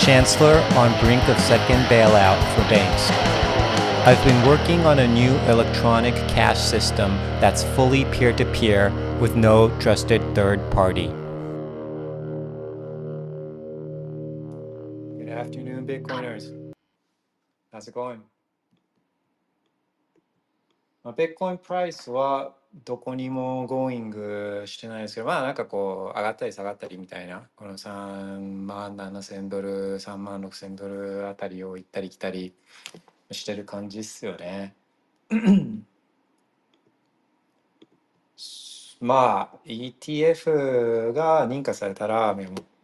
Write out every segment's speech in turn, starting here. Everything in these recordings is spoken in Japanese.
Chancellor on brink of second bailout for banks. I've been working on a new electronic cash system that's fully peer to peer with no trusted third party. Good afternoon, Bitcoiners. How's it going? My Bitcoin price, well, どこにも going してないですけど、まあなんかこう上がったり下がったりみたいな、この3万7千ドル、3万6千ドルあたりを行ったり来たりしてる感じっすよね。まあ ETF が認可されたら、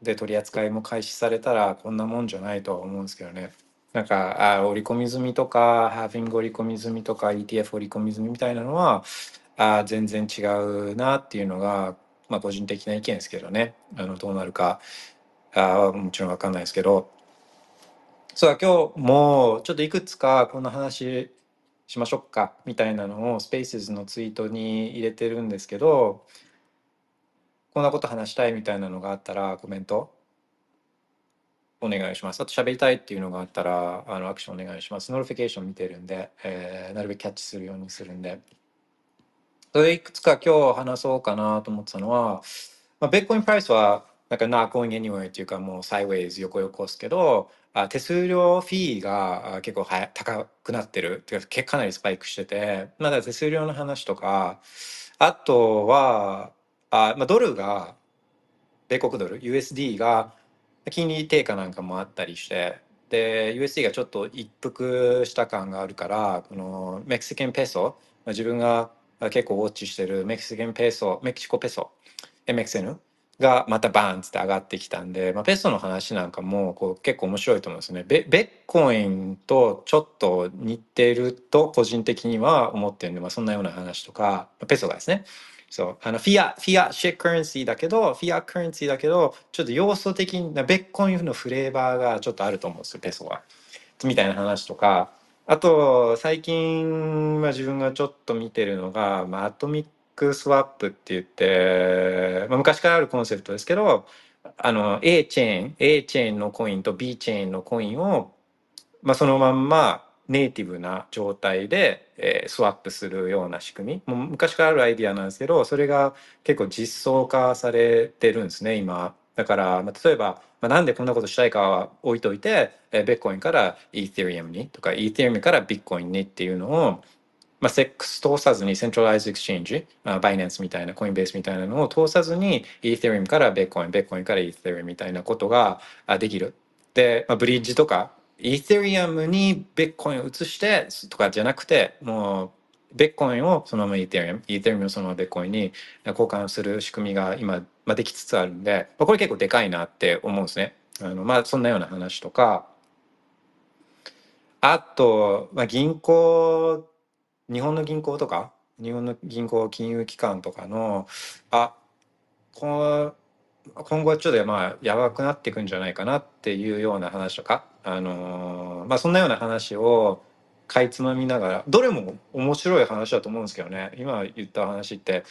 で取り扱いも開始されたらこんなもんじゃないとは思うんですけどね。なんかあ織り込み済みとかハーフィング織り込み済みとか ETF 織り込み済みみたいなのはあ全然違うなっていうのが、まあ、個人的な意見ですけどねあのどうなるかあもちろん分かんないですけどそう今日もちょっといくつかこんな話しましょうかみたいなのをスペースのツイートに入れてるんですけどこんなこと話したいみたいなのがあったらコメントお願いします。あと喋りたいっていうのがあったら、あの、アクションお願いします。 notification 見てるんで、えー、なるべくキャッチするようにするんで。それいくつか今日話そうかなと思ってたのは、まあ、ベッコインプライスは、なんか not going anywhere っていうかもうサイウェイズ横横ですけど、あ手数料フィーが結構は高くなってる。っていうかかなりスパイクしてて、まだ手数料の話とか、あとは、あまあ、ドルが、米国ドル、USD が金利低下なんかもあったりしてで USD がちょっと一服した感があるからこのメキシケンペソまあ自分が結構ウォッチしてる Mexican ペソメキシコペソ MXN がまたバーンって上がってきたんで、まあ、ペソの話なんかもこう結構面白いと思うんですね。ビ、ビットコインとちょっと似てると個人的には思ってるんで、まあ、そんなような話とかペソがですねそうあの fiat fiat currency だけど fiat currency だけどちょっと要素的なビットコインのフレーバーがちょっとあると思うんですよペソは。みたいな話とかあと最近は自分がちょっと見てるのが、まあ、アトミックスワップって言って、まあ、昔からあるコンセプトですけどあの A チェーン A チェーンのコインと B チェーンのコインを、まあ、そのまんまネイティブな状態で、えー、スワップするような仕組み。もう昔からあるアイディアなんですけどそれが結構実装化されてるんですね今。だから、まあ、例えば、まあ、なんでこんなことしたいかは置いといて、えー、ベッコインからイー t リアムにとかイー t リアムからビッコインにっていうのをまあ、セックス通さずに centralized exchange、バイナンスみたいな、コインベースみたいなのを通さずに、イー t リアムからベッコイン、ベッコインからイー t リアムみたいなことができる。で、まあ、ブリッジとかイーサリアムにビットコインを移してとかじゃなくて、もう、ビットコインをそのままイーサリアム、イーサリアムをそのままビットコインに交換する仕組みが今、まあ、できつつあるんで、まあ、これ結構でかいなって思うんですね。あのまあ、そんなような話とか、あと、まあ、銀行、日本の銀行とか、日本の銀行金融機関とかの、あ、こ今後はちょっとまあやばくなっていくんじゃないかなっていうような話とか、あのー、まあそんなような話をかいつまみながらどれも面白い話だと思うんですけどね今言った話って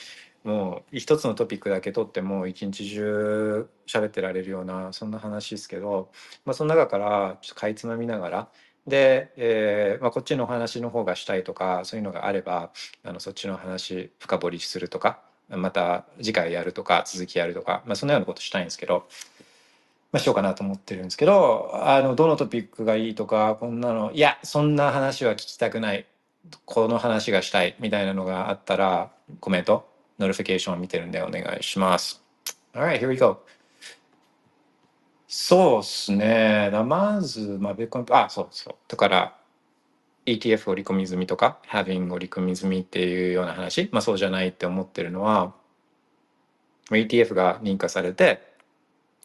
もう一つのトピックだけ取っても一日中喋ってられるようなそんな話ですけど、まあ、その中からちょっとかいつまみながらで、えーまあ、こっちの話の方がしたいとかそういうのがあればあのそっちの話深掘りするとかまた次回やるとか続きやるとか、まあ、そんなようなことしたいんですけど、まあ、しようかなと思ってるんですけどあのどのトピックがいいとかこんなのいやそんな話は聞きたくないこの話がしたいみたいなのがあったらコメント。 notification を見てるんでお願いします。Alright, here we go. そうっすね。まず、まあ、ベーコン、あ、そうそう。だから、ETF 織り込み済みとか Having 織り込み済みっていうような話、まあ、そうじゃないって思ってるのは ETF が認可されて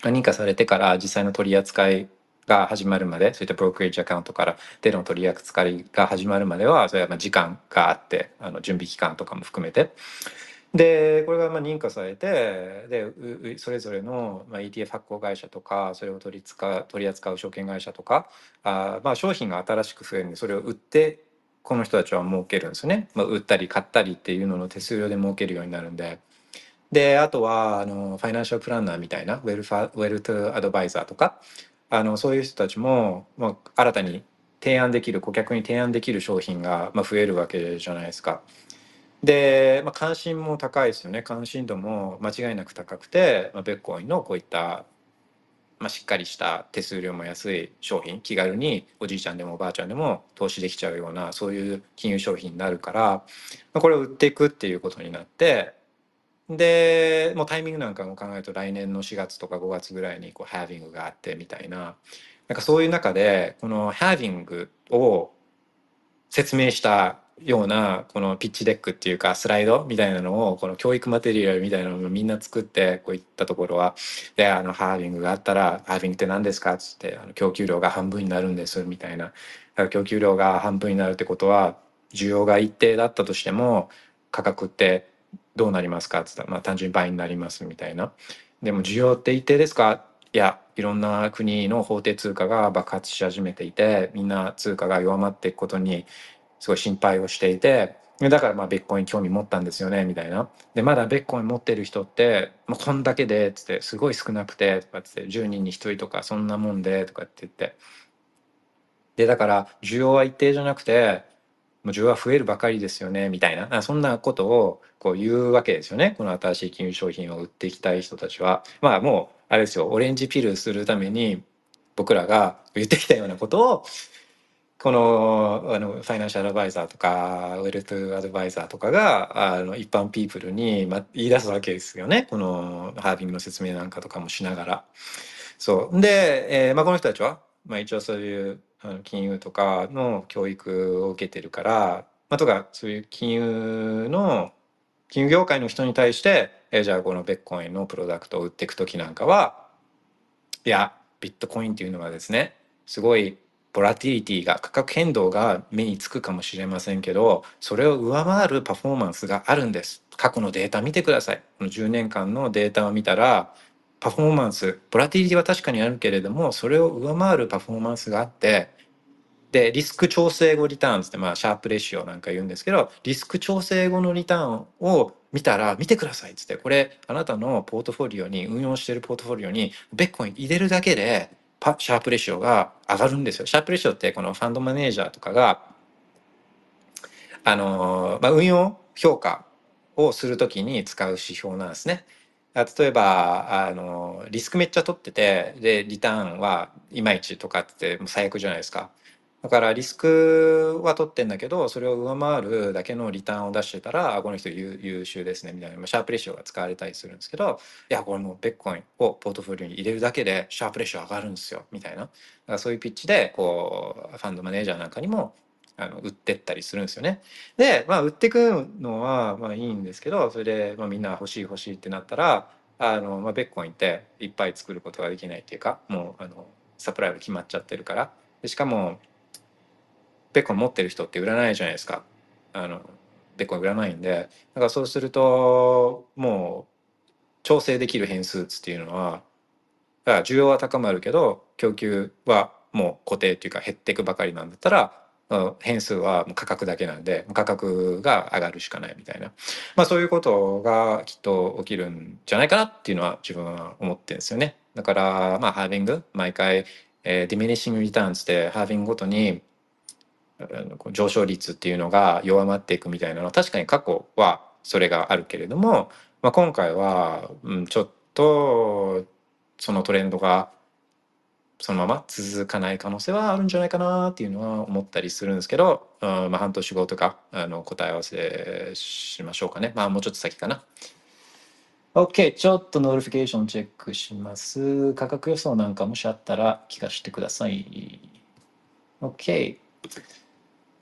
認可されてから実際の取り扱いが始まるまでそういったブロークレージアカウントからでの取り扱いが始まるまではそれはまあ時間があってあの準備期間とかも含めてでこれがまあ認可されてでそれぞれのまあ ETF 発行会社とかそれを取り使う取り扱う証券会社とかあまあ商品が新しく増えるんでそれを売ってこの人たちは儲けるんですよね、まあ、売ったり買ったりっていうのの手数料で儲けるようになるんで。であとはあのファイナンシャルプランナーみたいなウェルファウェルトアドバイザーとかあのそういう人たちも、まあ、新たに提案できる顧客に提案できる商品が、まあ、増えるわけじゃないですか。で、まあ、関心も高いですよね。関心度も間違いなく高くて、まあ、ベッコインのこういった、まあ、しっかりした手数料も安い商品気軽におじいちゃんでもおばあちゃんでも投資できちゃうようなそういう金融商品になるから、まあ、これを売っていくっていうことになってでもうタイミングなんかも考えると来年の4月とか5月ぐらいにこうハービングがあってみたいななんかそういう中でこのハービングを説明したようなこの pitch deck っていうかスライドみたいなのをこの教育マテリアルみたいなのをみんな作ってこういったところはであの halving があったら halving って何ですかっつってあの供給量が半分になるんですみたいなだから供給量が半分になるってことは需要が一定だったとしても価格ってどうなりますか?」っつったら、まあ、単純に倍になりますみたいな。でも需要って一定ですか？いやいろんな国の法定通貨が爆発し始めていてみんな通貨が弱まっていくことにすごい心配をしていてだからまあベッコイン興味持ったんですよねみたいな。でまだベッコイン持ってる人ってもうこんだけでっつってすごい少なくてとかっつって10人に1人とかそんなもんでとかって言ってでだから需要は一定じゃなくてもう需要は増えるばかりですよねみたいなそんなことをこう言うわけですよねこの新しい金融商品を売っていきたい人たちは。まあもうあれですよオレンジピルするために僕らが言ってきたようなことをこのあのファイナンシャルアドバイザーとかウェルトアドバイザーとかがあの一般ピープルに、ま、言い出すわけですよねこのハービングの説明なんかとかもしながら。そうで、えーまあ、この人たちは、まあ、一応そういうあの金融とかの教育を受けてるから、まあ、とかそういう金融の金融業界の人に対して、えじゃあこのベッコインのプロダクトを売っていく時なんかはいやビットコインっていうのはですねすごいボラティリティが価格変動が目につくかもしれませんけどそれを上回るパフォーマンスがあるんです。過去のデータ見てください。この10年間のデータを見たらパフォーマンスボラティリティは確かにあるけれどもそれを上回るパフォーマンスがあってでリスク調整後リターンって、まあ、シャープレシオなんか言うんですけどリスク調整後のリターンを見たら見てくださいっつってこれあなたのポートフォリオに運用してるポートフォリオにベッコイン入れるだけでパシャープレシオが上がるんですよ。シャープレシオってこのファンドマネージャーとかがあの、まあ、運用評価をするときに使う指標なんですね。例えばあのリスクめっちゃ取っててでリターンはいまいちとかって最悪じゃないですか。だからリスクは取ってんだけどそれを上回るだけのリターンを出してたらこの人優秀ですねみたいなシャープレシオが使われたりするんですけどいやこれもうベッコインをポートフォリオに入れるだけでシャープレシオ上がるんですよみたいなだからそういうピッチでこうファンドマネージャーなんかにもあの売ってったりするんですよね。で、まあ、売ってくのはまあいいんですけどそれでまあみんな欲しい欲しいってなったらあの、まあ、ベッコインっていっぱい作ることができないっていうかもうあのサプライが決まっちゃってるからでしかもベッコン持ってる人って売らないじゃないですか。あのベッコン売らないんでだからそうするともう調整できる変数っていうのはだから需要は高まるけど供給はもう固定っていうか減っていくばかりなんだったら変数は価格だけなんで価格が上がるしかないみたいな、まあ、そういうことがきっと起きるんじゃないかなっていうのは自分は思ってるんですよね。だからまあ halving 毎回、えー、 diminishing returns で halving ごとに上昇率っていうのが弱まっていくみたいなのは確かに過去はそれがあるけれども、まあ、今回は、うん、ちょっとそのトレンドがそのまま続かない可能性はあるんじゃないかなっていうのは思ったりするんですけど、うんまあ、半年後とかあの答え合わせしましょうかね。まあもうちょっと先かな。OK ちょっと notification チェックします。価格予想なんかもしあったら聞かせてください。OK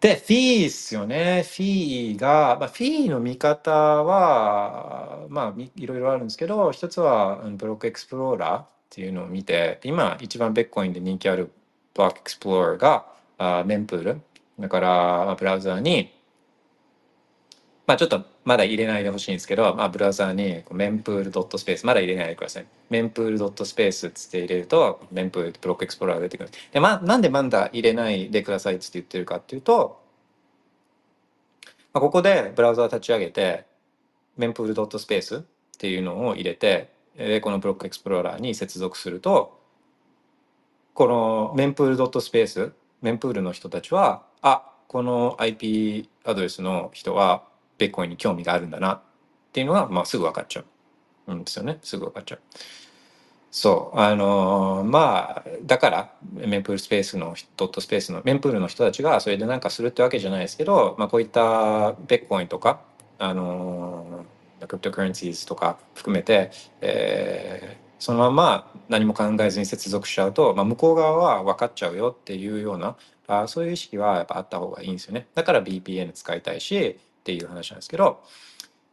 で、 fee っすよね。 fee が、まあ、フィーの見方は、まあ、いろいろあるんですけど、一つは block explorer っていうのを見て今一番ベッコインで人気ある block explorer があ mempool だからまあブラウザーにまあちょっとまだ入れないでほしいんですけど、まあ、ブラウザーに mempool dot space まだ入れないでください。 mempool dot space っつって入れると mempool block explorer 出てくる。で、まあ、なんでまだ入れないでくださいって言ってるかっていうと、まあ、ここでブラウザー立ち上げてメンプールドットスペースっていうのを入れてでこのブロックエクスプローラーに接続するとこのメンプールドットスペースメンプールの人たちはあこの IP アドレスの人はベッコインに興味があるんだなっていうのが、まあ、すぐ分かっちゃう。うんですよね。すぐ分かっちゃう。そう。あのーまあだからメンプールスペースのドットスペースのメンプールの人たちがそれで何かするってわけじゃないですけど、まあ、こういったベッコインとかあのークリプトカレンシーズとか含めて、えーそのまま何も考えずに接続しちゃうと、まあ、向こう側は分かっちゃうよっていうようなあそういう意識はやっぱあった方がいいんですよね。だから VPN 使いたいしっていう話なんですけど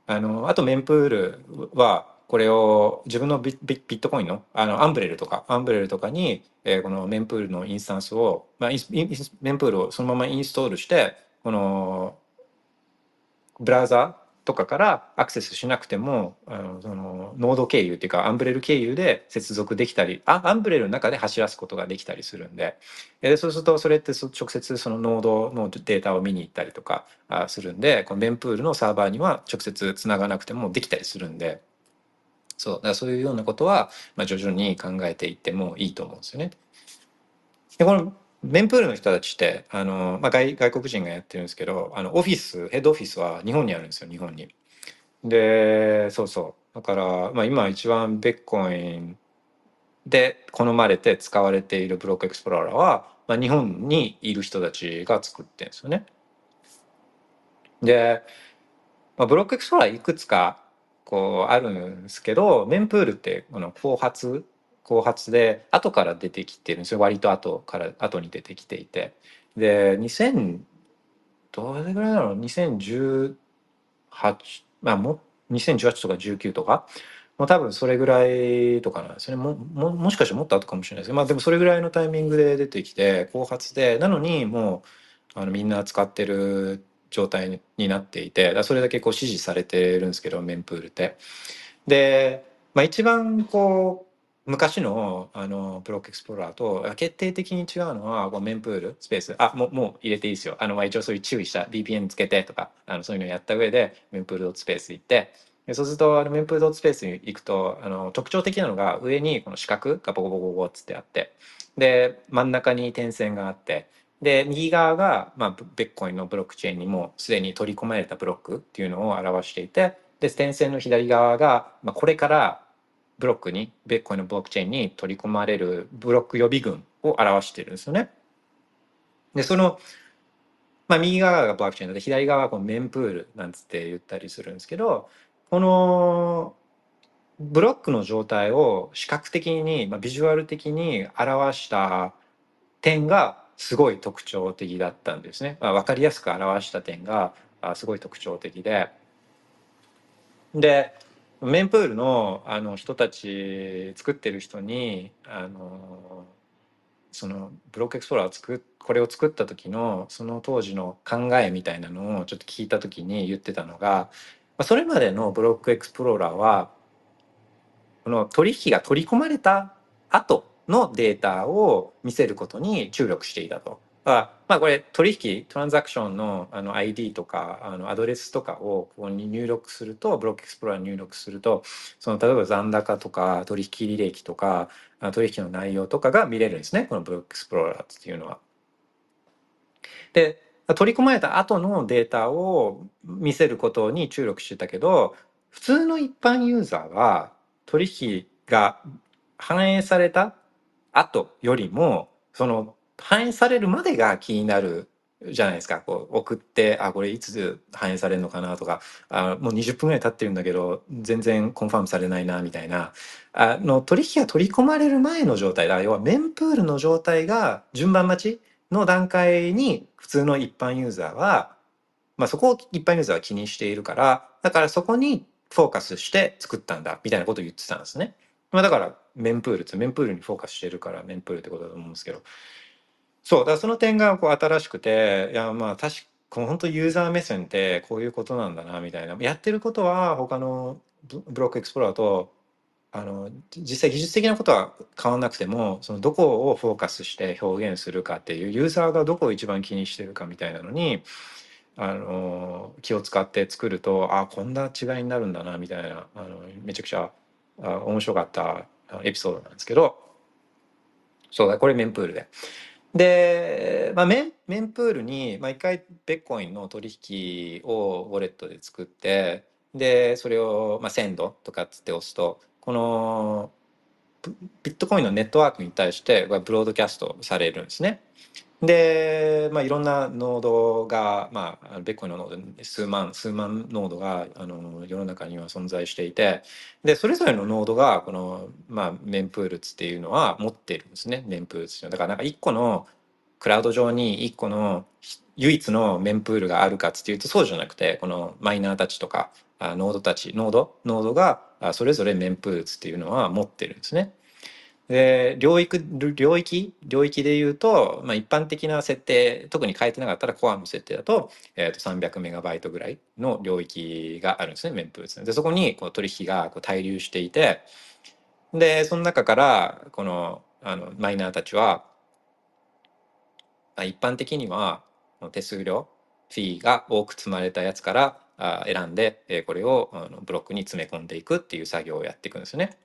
あのあとメンプールはこれを自分のビットコインのあのアンブレルとかアンブレルとかに、えーこのメンプールのインスタンスを、まあ、メンプールをそのままインストールしてこのブラウザーとかからアクセスしなくてもあのそのノード経由っていうかアンブレル経由で接続できたりあアンブレルの中で走らすことができたりするんで。でそうするとそれって直接そのノードのデータを見に行ったりとかするんでこのメンプールのサーバーには直接つながなくてもできたりするんで。そう。だからそういうようなことは、まあ、徐々に考えていってもいいと思うんですよね。でこのメンプールの人たちってあの、まあ、外外国人がやってるんですけどあのオフィスヘッドオフィスは日本にあるんですよ日本に。でそうそうだから、まあ、今一番ベッコインで好まれて使われているブロックエクスプローラーは、まあ、日本にいる人たちが作ってるんですよね。で、まあ、ブロックエクスプローラーいくつかこうあるんですけどメンプールってこの後発後発で後から出てきてるんですよ。割と後から後に出てきていて。で2000どれぐらいだろう？2018まあも2018とか19とか？もう多分それぐらいとかなんですね。もももしかしてもっと後かもしれないですけど。まあでもそれぐらいのタイミングで出てきて後発で。なのにもうあのみんな使ってる状態になっていて。それだけこう支持されてるんですけどメンプールって。で、まあ、一番こう昔のあのブロックエクスプローラーと決定的に違うのはこうメンプールスペース。あもうもう入れていいですよ。あのまあ一応そういう注意した VPN つけてとかあのそういうのをやった上でメンプールドットスペース行って。でそうするとあのメンプールドットスペースに行くとあの特徴的なのが上にこの四角がボコボコボコっつってあって。で真ん中に点線があって。で右側が、まあ、ベッコインのブロックチェーンにもすでに取り込まれたブロックっていうのを表していてで点線の左側が、まあ、これからブロックにベッコインのブロックチェーンに取り込まれるブロック予備軍を表してるんですよね。でその、まあ、右側がブロックチェーンで左側がこのメンプールなんつって言ったりするんですけどこのブロックの状態を視覚的に、まあ、ビジュアル的に表した点がすごい特徴的だったんですね。まあ、分かりやすく表した点がすごい特徴的で。でメンプールのあの人たち作ってる人にあのそのブロックエクスプローラーを作これを作った時のその当時の考えみたいなのをちょっと聞いた時に言ってたのがそれまでのブロックエクスプローラーはこの取引が取り込まれた後のデータを見せることに注力していたと。あまあこれ取引トランザクションのあの ID とかあのアドレスとかをここに入力するとブロックエクスプローラーに入力するとその例えば残高とか取引履歴とか取引の内容とかが見れるんですねこのブロックエクスプローラーっていうのは。で取り込まれた後のデータを見せることに注力してたけど普通の一般ユーザーは取引が反映された後よりもその反映されるまでが気になるじゃないですか。こう送ってあこれいつ反映されるのかなとか。あもう20分ぐらい経ってるんだけど全然コンファームされないなみたいな。あの取引が取り込まれる前の状態だ要はメンプールの状態が順番待ちの段階に普通の一般ユーザーは、まあ、そこを一般ユーザーは気にしているからだからそこにフォーカスして作ったんだみたいなことを言ってたんですね。まあ、だからメンプールってメンプールにフォーカスしてるからメンプールってことだと思うんですけど。そうだからその点がこう新しくていやまあ確かこう本当ユーザー目線ってこういうことなんだなみたいなやってることは他のブロックエクスプローラーとあの実際技術的なことは変わんなくてもそのどこをフォーカスして表現するかっていうユーザーがどこを一番気にしてるかみたいなのにあの気を使って作るとあこんな違いになるんだなみたいなあのめちゃくちゃあ面白かったエピソードなんですけどそうだこれメンプールで。で、まあ、メンメンプールに、まあ、回ベッコインの取引をウォレットで作ってでそれを、まあ、センドとかっつって押すとこのビットコインのネットワークに対してブロードキャストされるんですね。で、まあ、いろんなノードが、まあ、ベッコイのノード数万数万ノードがあの世の中には存在していてでそれぞれのノードがこの、まあ、 mempool ツっていうのは持ってるんですね mempool ツっていうのはだからなんか一個のクラウド上に一個の唯一の mempool があるかっていうとそうじゃなくてこのマイナーたちとかあノードたちノードノードがそれぞれ mempool ツっていうのは持ってるんですね。で領域領域？領域で言うと、まあ、一般的な設定特に変えてなかったらコアの設定だと,、えー、と300メガバイトぐらいの領域があるんですねメンプールツでそこにこう取引がこう滞留していてでその中からこのあのマイナーたちはま一般的には手数料フィーが多く積まれたやつから選んでこれをブロックに詰め込んでいくっていう作業をやっていくんですね。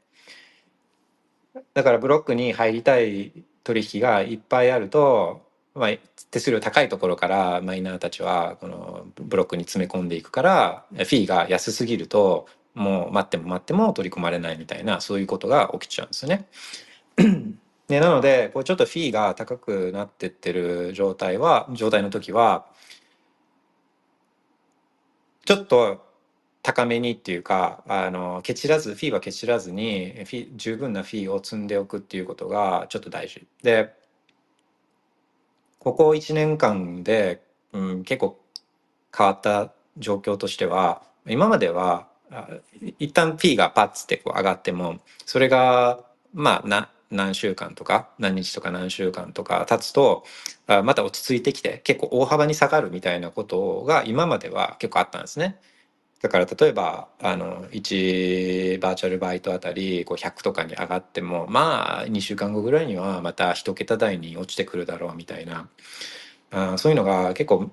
だからブロックに入りたい取引がいっぱいあると、まあ、手数料高いところからマイナーたちはこのブロックに詰め込んでいくからフィーが安すぎるともう待っても待っても取り込まれないみたいなそういうことが起きちゃうんですよね。でなのでこうちょっとフィーが高くなってってる状態は状態の時はちょっと高めにっていうかあのケチらずフィーはケチらずにフィ十分なフィーを積んでおくっていうことがちょっと大事でここ1年間で、うん、結構変わった状況としては今までは一旦フィーがパッつってこう上がってもそれがまあな何週間とか何日とか何週間とか経つとまた落ち着いてきて結構大幅に下がるみたいなことが今までは結構あったんですね。だから例えばあの1バーチャルバイトあたりこう100とかに上がってもまあ2週間後ぐらいにはまた1桁台に落ちてくるだろうみたいなあそういうのが結構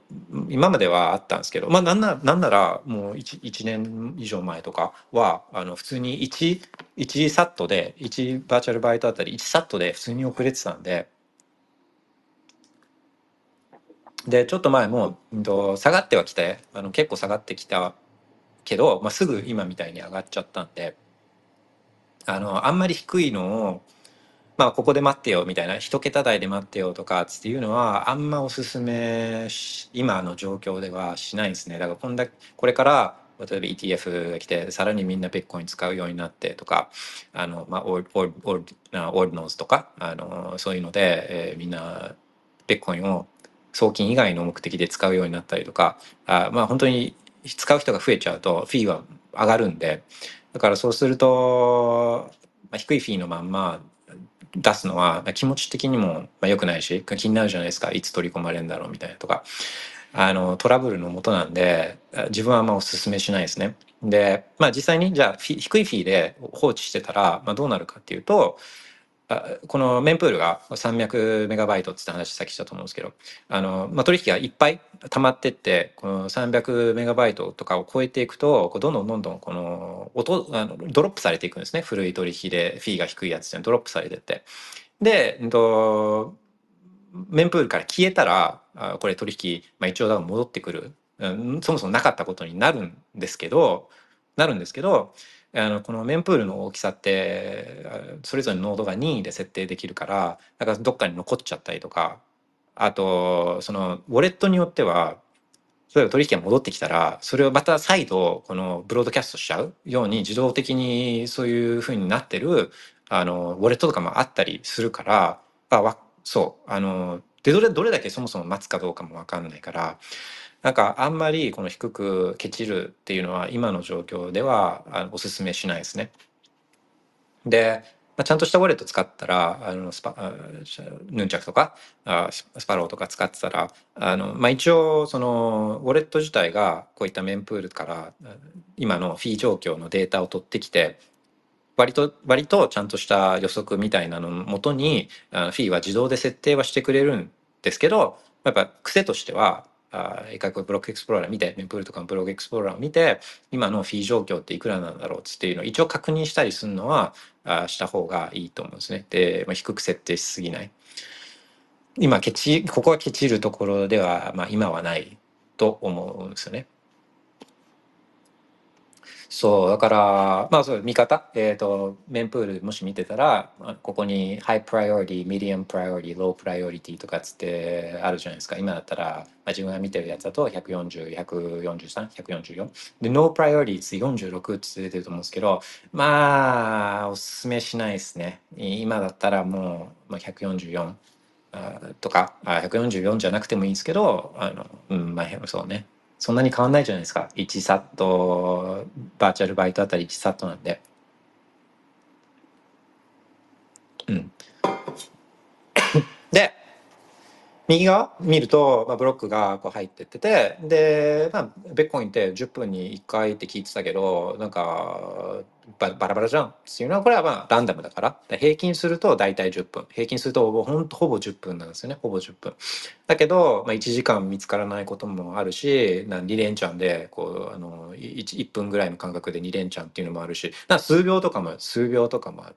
今まではあったんですけどまあなんななんならもう 1, 1年以上前とかはあの普通に 1, 1サットで1バーチャルバイトあたり1サットで普通に遅れてたんで。でちょっと前も、うんと、下がってはきてあの結構下がってきたけど、まあ、すぐ今みたいに上がっちゃったんであのあんまり低いのを、まあ、ここで待ってよみたいな一桁台で待ってよとかっていうのはあんまおすすめ今の状況ではしないんですね。だからこんだこれから例えば ETF が来てさらにみんなベットコイン使うようになってとかあの、まあ、オーオーオーオールノーズとかあのそういうので、えーみんなベットコインを送金以外の目的で使うようになったりとかあまあ本当に使う人が増えちゃうとフィーは上がるんでだからそうすると、まあ、低いフィーのまんま出すのは気持ち的にもま良くないし気になるじゃないですかいつ取り込まれるんだろうみたいなとかあのトラブルのもとなんで自分はあんまおすすめしないですね。でまあ実際にじゃあ低いフィーで放置してたら、まあ、どうなるかっていうとあこのメンプールが300メガバイトって話さっきしたと思うんですけどあの、まあ、取引がいっぱい溜まってってこの300メガバイトとかを超えていくとこうどんどんどんどんこの音あのドロップされていくんですね。古い取引でフィーが低いやつってドロップされてって。で、うんと、メンプールから消えたらあこれ取引、まあ、一応多分戻ってくる、うん、そもそもなかったことになるんですけどなるんですけどあのこのメンプールの大きさってそれぞれのノードが任意で設定できるからだからどっかに残っちゃったりとかあとそのウォレットによっては例えば取引が戻ってきたらそれをまた再度このブロードキャストしちゃうように自動的にそういうふうになってるあのウォレットとかもあったりするからあそうあのでどれどれだけそもそも待つかどうかも分かんないからなんかあんまりこの低くケチるっていうのは今の状況ではあおすすめしないですね。で、まあ、ちゃんとしたウォレット使ったら、あのスパあヌンチャクとかあ Sparrow とか使ってたら、あのまあ、一応そのウォレット自体がこういった mempool から今のフィー状況のデータを取ってきて、割と割とちゃんとした予測みたいなののもとにあのフィーは自動で設定はしてくれるんですけどやっぱ癖としてはあ一回こうブロックエクスプローラー見てメンプールとかのブロックエクスプローラーを見て今のフィー状況っていくらなんだろうっつっていうのを一応確認したりするのはあした方がいいと思うんですね。で、まあ、低く設定しすぎない。今ケチここはケチるところでは、まあ、今はないと思うんですよね。そう、だから、まあそう、見方、えっ、と、メンプールもし見てたら、ここに High Priority、Medium Priority、Low Priority とかっつってあるじゃないですか。今だったら、まあ、自分が見てるやつだと140、143、144。で、No Priority って46って出てると思うんですけど、まあ、おすすめしないですね。今だったらもう、まあ、144。あとかあ144じゃなくてもいいんですけどあの、うんまあ、そうねそんなに変わんないじゃないですか。1サットバーチャルバイトあたり1サットなんで。うんで右側見ると、まあ、ブロックがこう入ってっててで、まあ、ベッコインって10分に1回って聞いてたけどなんかババラバラじゃんっていうのはこれはまあランダムだから。平均すると大体10分。平均するとほぼほんとほぼ10分なんですよね。ほぼ10分。だけど、まあ、1時間見つからないこともあるしな2連チャンでこうあの 1, 1分ぐらいの間隔で2連チャンっていうのもあるしな数秒とかも数秒とかもある。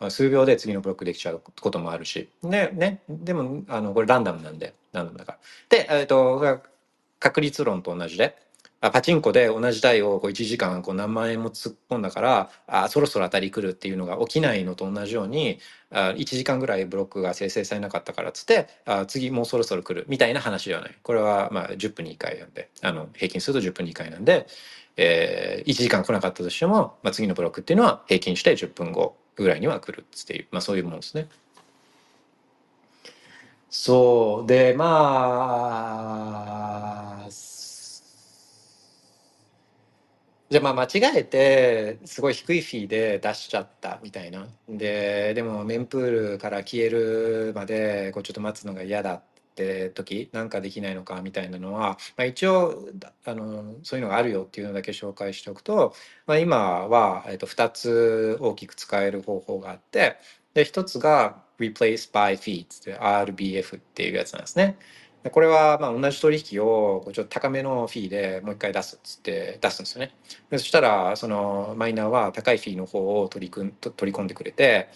ま、数秒で次のブロックできちゃうこともあるし。ね、ね、でも、あの、これランダムなんで、ランダムだから。で、えっ、と、確率論と同じで、あパチンコで同じ台をこう1時間こう何万円も突っ込んだからあそろそろ当たり来るっていうのが起きないのと同じようにあ1時間ぐらいブロックが生成されなかったからっつってあ次もうそろそろ来るみたいな話ではない。これはまあ10分に1回なんで。あの平均すると10分に1回なんで、えー1時間来なかったとしても、まあ、次のブロックっていうのは平均して10分後。ぐらいには来るっていう、まあ、そういうもんですね。そうでまあじゃあまあ間違えてすごい低いフィーで出しちゃったみたいなででもメンプールから消えるまでこうちょっと待つのが嫌だっって時なんかできないのかみたいなのは、まあ、一応あのそういうのがあるよっていうのだけ紹介しておくと、まあ、今は、えっと、2つ大きく使える方法があってで1つが Replace by Fee って RBF っていうやつなんですね。でこれはまあ同じ取引をこうちょっと高めのフィーでもう一回出すっつって出すんですよね。でそしたらそのマイナーは高いフィーの方を取り組んと取り込んでくれて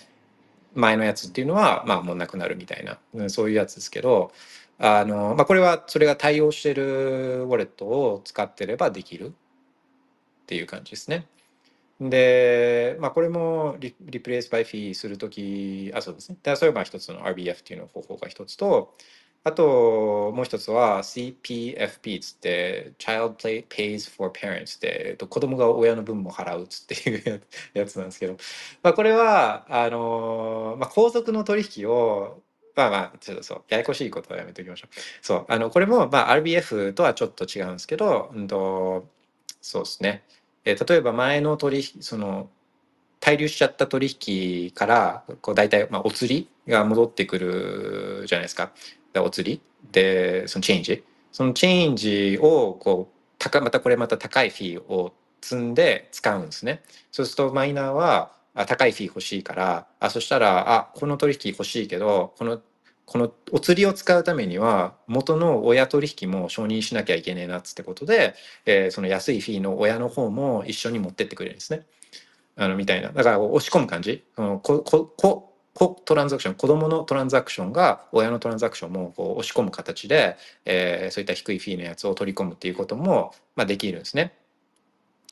前のやつっていうのはまあもうなくなるみたいなうんそういうやつですけどあの、まあ、これはそれが対応してるウォレットを使ってればできるっていう感じですね。で、まあ、これもリリプレイスバイフィーするとき、あ、そうですね。でそれが一つの RBF っていうの方法が一つと、あともう一つは CPFP つって Child Pays for Parents って、えっと、子供が親の分も払うつっていうやつなんですけど、まあ、これはあの、まあ、皇族の取引をまあまあちょっとそうややこしいことはやめておきましょう。そうあのこれも、まあ、RBF とはちょっと違うんですけど、うんと、そうですね。え例えば前の取引その滞留しちゃった取引からこう大体、まあ、お釣りが戻ってくるじゃないですか。でお釣りでそのチェンジそのチェンジをこう高またこれまた高いフィーを積んで使うんですね。そうするとマイナーはあ高いフィー欲しいからあそしたらあこの取引欲しいけどこのこのお釣りを使うためには元の親取引も承認しなきゃいけねえなっつってことで、えーその安いフィーの親の方も一緒に持ってってくれるんですね。あのみたいなだから押し込む感じここここトランザクション子供のトランザクションが親のトランザクションもこう押し込む形で、えーそういった低いフィーのやつを取り込むっていうことも、まあ、できるんですね。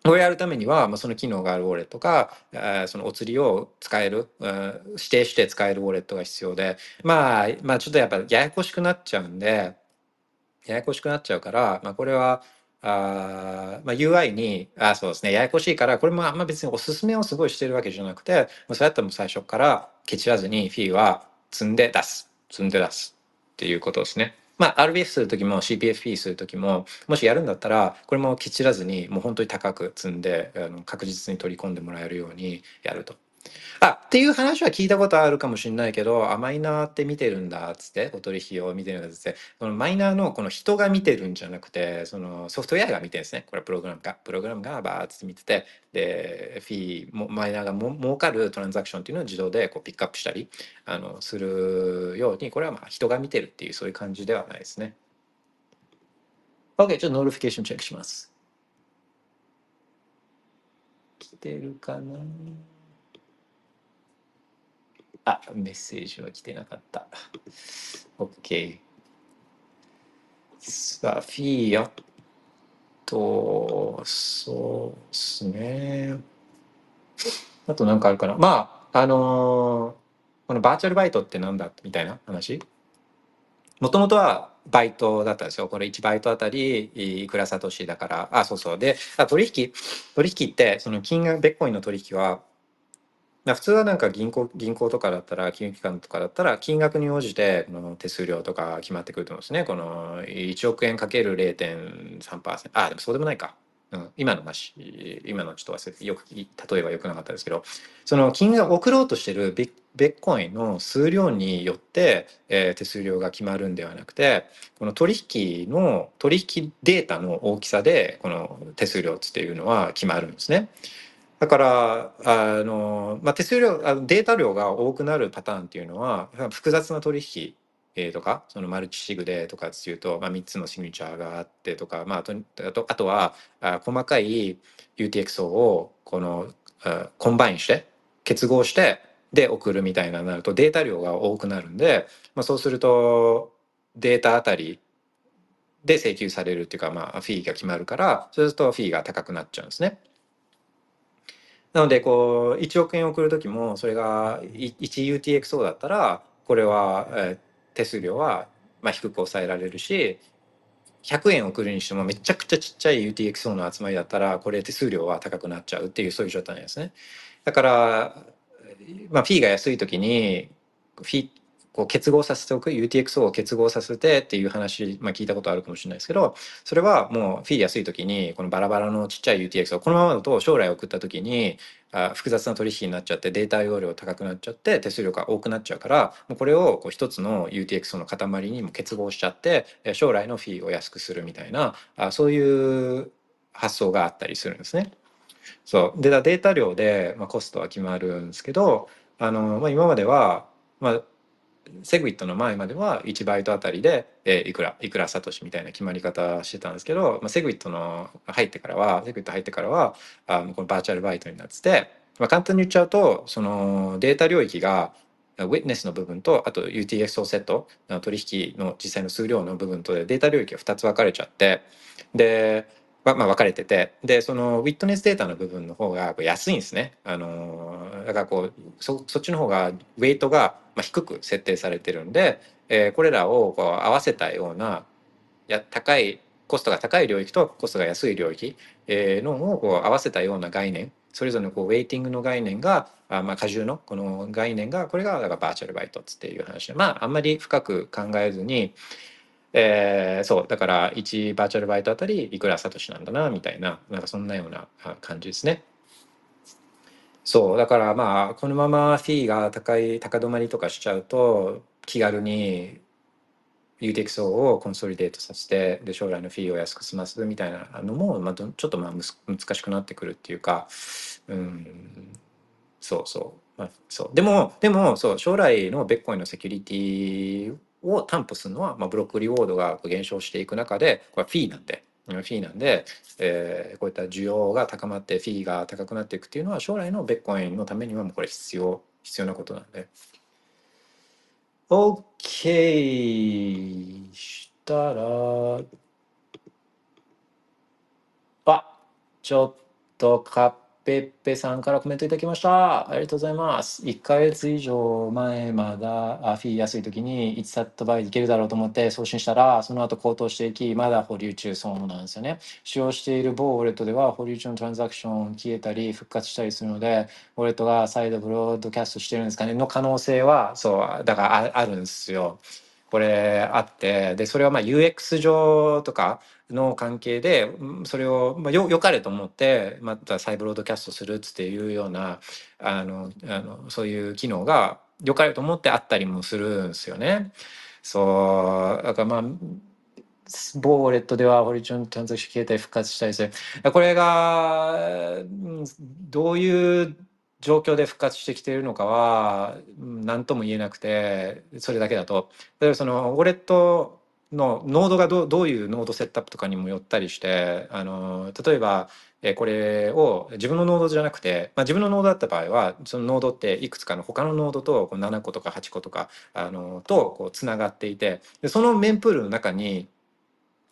これやるためには、まあ、その機能があるウォレットか、えーそのお釣りを使える、うん指定して使えるウォレットが必要で、まあ、まあちょっとやっぱややこしくなっちゃうんで、ややこしくなっちゃうから、まあ、これは、あまあ、UI に、あそうですね、ややこしいから、これもあんま別におすすめをすごいしてるわけじゃなくて、もうそうやったらもう最初からケチらずにフィーは積んで出す。積んで出す。っていうことですね。まあ、RBF する時も CPFP する時も、もしやるんだったら、これもケチらずに、もう本当に高く積んで、あの確実に取り込んでもらえるようにやると。あ、っていう話は聞いたことあるかもしれないけど、あ、マイナーって見てるんだっつって、お取引を見てるんだつって、このマイナーのこの人が見てるんじゃなくて、そのソフトウェアが見てるんですね。これはプログラムが、プログラムがバーって見てて、で、フィーも、マイナーがも儲かるトランザクションっていうのを自動でこうピックアップしたり、あの、するように、これはまあ人が見てるっていうそういう感じではないですね。OK、ちょっとノーリフィケーションチェックします。来てるかな？あ、メッセージは来てなかった。OK。さあ、フィーアと、そうですね。あと何かあるかな。まあ、あのー、このバーチャルバイトってなんだみたいな話。もともとはバイトだったんですよ。これ1バイトあたりいくらサトシだから。あ、そうそう。で、あ取引、取引って、その金額、ベッコインの取引は、普通はなんか銀行銀行とかだったら金融機関とかだったら金額に応じてこの手数料とか決まってくると思うんですね。この1億円かける0.3%あでもそうでもないか。うん、今の話今のちょっと忘れてよく例えばよくなかったですけどその金額送ろうとしてるビッコインの数量によって、えー、手数料が決まるんではなくてこの取引の取引データの大きさでこの手数料っていうのは決まるんですね。だからあの、まあ、手数料あのデータ量が多くなるパターンっていうのは複雑な取引えー、とかそのマルチシグでとかっていうと、まあ、3つのシグニチャーがあってとか、まあ、あとあとはあ細かい UTXO をこのあ combine して結合してで送るみたいななるとデータ量が多くなるんで、まあ、そうするとデータあたりで請求されるっていうか、まあ、フィーが決まるからそうするとフィーが高くなっちゃうんですね。なので、こう、1億円送る時も、それが 1UTXO だったら、これは、手数料は、まあ、低く抑えられるし、100円送るにしてもめちゃくちゃちっちゃい UTXO の集まりだったら、これ手数料は高くなっちゃうっていう、そういう状態なんですね。だから、まあ、フィーが安い時に、フィ、こう結合させておく UTXO を結合させてっていう話、まあ、聞いたことあるかもしれないですけどそれはもうフィー安い時にこのバラバラのちっちゃい UTXO このままだと将来送った時にあ複雑な取引になっちゃってデータ容量高くなっちゃって手数料が多くなっちゃうからもうこれをこう一つの UTXO の塊にも結合しちゃって将来のフィーを安くするみたいなあそういう発想があったりするんですね。そうでデータ量で、まあ、コストは決まるんですけどあの、まあ、今までは、まあ、セグウィットの前までは1バイトあたりで、えー、いくらいくらサトシみたいな決まり方してたんですけど、まあ、セグウィットの入ってからはセグウィット入ってからはあこのバーチャルバイトになってて、まあ、簡単に言っちゃうとそのデータ領域がウィッネスの部分とあと UTXO セット取引の実際の数量の部分とでデータ領域が2つ分かれちゃってでまあ、分かれてて。でそのウィットネスデータの部分の方が安いんですね。あのだからこうそそっちの方がウェイトが低く設定されてるんで、えー、これらをこう合わせたようなや高いコストが高い領域とコストが安い領域、えー、のをこう合わせたような概念それぞれのこうウェイティングの概念があまあ荷重のこの概念がこれがだからバーチャルバイトっていう話でまああんまり深く考えずにえー、そうだから1バーチャルバイトあたりいくらサトシなんだなみたいななんかそんなような感じですね。そうだからまあこのままフィーが高い高止まりとかしちゃうと気軽に UTXO をコンソリデートさせてで将来のフィーを安く済ますみたいなのも、まあ、ちょっとまあ難しくなってくるっていうかうんそうそう、まあ、そうでもでもそう将来のベッコイのセキュリティを担保するのは、まあ、ブロックリウォードが減少していく中でこれはフィーなんでフィーなんで、えー、こういった需要が高まってフィーが高くなっていくっていうのは将来のベッコインのためにはもうこれ必要必要なことなんで。OK したらあちょっとカッペッペさんからコメントいただきました。ありがとうございます。1ヶ月以上前まだフィー安い時に1サット倍いけるだろうと思って送信したら、その後高騰していき、まだ保留中そうなんですよね。使用している某ウォレットでは保留中のトランザクション消えたり復活したりするので、ウォレットが再度ブロードキャストしてるんですかねの可能性は、そう、だからああるんですよ。これあってでそれはまあ UX 上とかの関係でそれを、まあ、よよかれと思ってまた再ブロードキャストするっていうようなあのあのそういう機能がよかれと思ってあったりもするんですよね。そうだからまあボーレットではホリゾントランザクション形態復活したりする。これがうんどういう状況で復活してきているのかはうん何とも言えなくてそれだけだと例えばそのウォレットのノードがどどういうノードセットアップとかにもよったりしてあの例えばえこれを自分のノードじゃなくて、まあ、自分のノードだった場合はそのノードっていくつかの他のノードとこう7個とか8個とかあのとこうつながっていてでそのメンプールの中に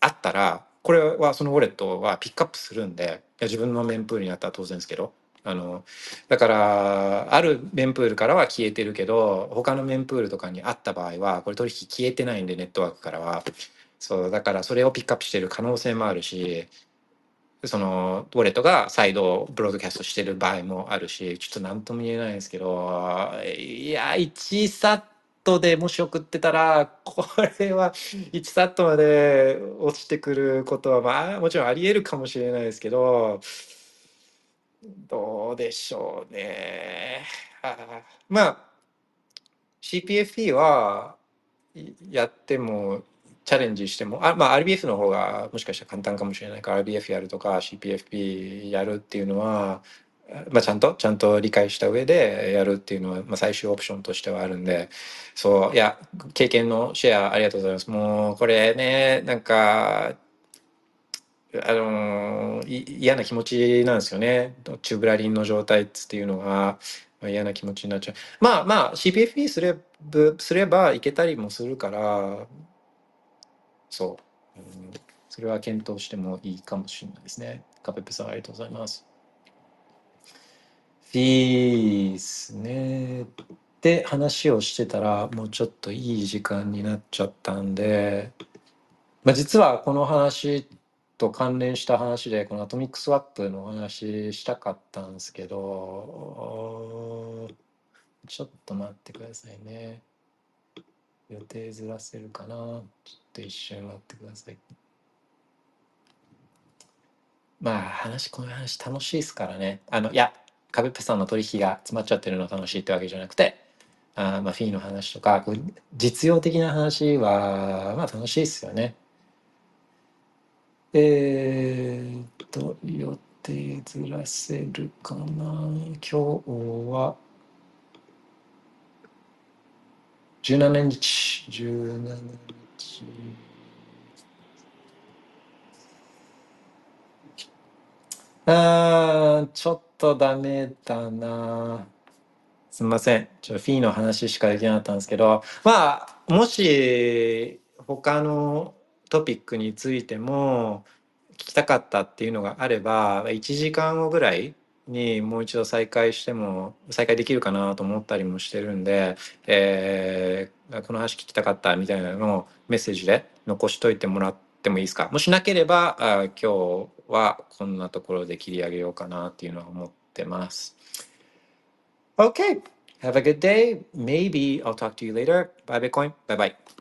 あったらこれはそのウォレットはピックアップするんで自分のメンプールにあったら当然ですけどあのだからあるメンプールからは消えてるけど他のメンプールとかにあった場合はこれ取引消えてないんでネットワークからは。そうだからそれをピックアップしてる可能性もあるしそのウォレットが再度ブロードキャストしてる場合もあるしちょっと何とも言えないですけどいや1サットでもし送ってたらこれは1サットまで落ちてくることはまあもちろんありえるかもしれないですけどどうでしょうね。まあ CPFP はやってもチャレンジしてもあ、まあ、RBF の方がもしかしたら簡単かもしれないから RBF やるとか CPFP やるっていうのは、まあ、ちゃんとちゃんと理解した上でやるっていうのは、まあ、最終オプションとしてはあるんでそういや経験のシェアありがとうございますもうこれねなんかあの嫌な気持ちなんですよね。チューブラリンの状態っていうのが、まあ、嫌な気持ちになっちゃう。まあまあ CPFP すればすればいけたりもするからそう、うん、それは検討してもいいかもしれないですね。カペペさんありがとうございます。フィースね。って話をしてたらもうちょっといい時間になっちゃったんでまあ、実はこの話と関連した話でこのアトミックスワップのお話したかったんですけどちょっと待ってくださいね。予定ずらせるかな？ちょっと一瞬待ってください。まあ話この話楽しいですからね。あのいやカベッペさんの取引が詰まっちゃってるの楽しいってわけじゃなくてあまあフィーの話とか実用的な話はまあ楽しいですよね。えーっと、予定ずらせるかな。今日は17日、17日。あー、ちょっとダメだな。すみません。ちょフィーの話しかできなかったんですけど、まあ、もし他のトピックについても聞きたかったっていうのがあれば、1時間後ぐらいにもう一度再開しても、再開できるかなと思ったりもしてるんで、えーこの話聞きたかったみたいなのをメッセージで残しといてもらってもいいですか？もしなければ、あ今日はこんなところで切り上げようかなっていうのは思ってます。Okay. Have a good day. Maybe I'll talk to you later. Bye, Bitcoin. Bye bye.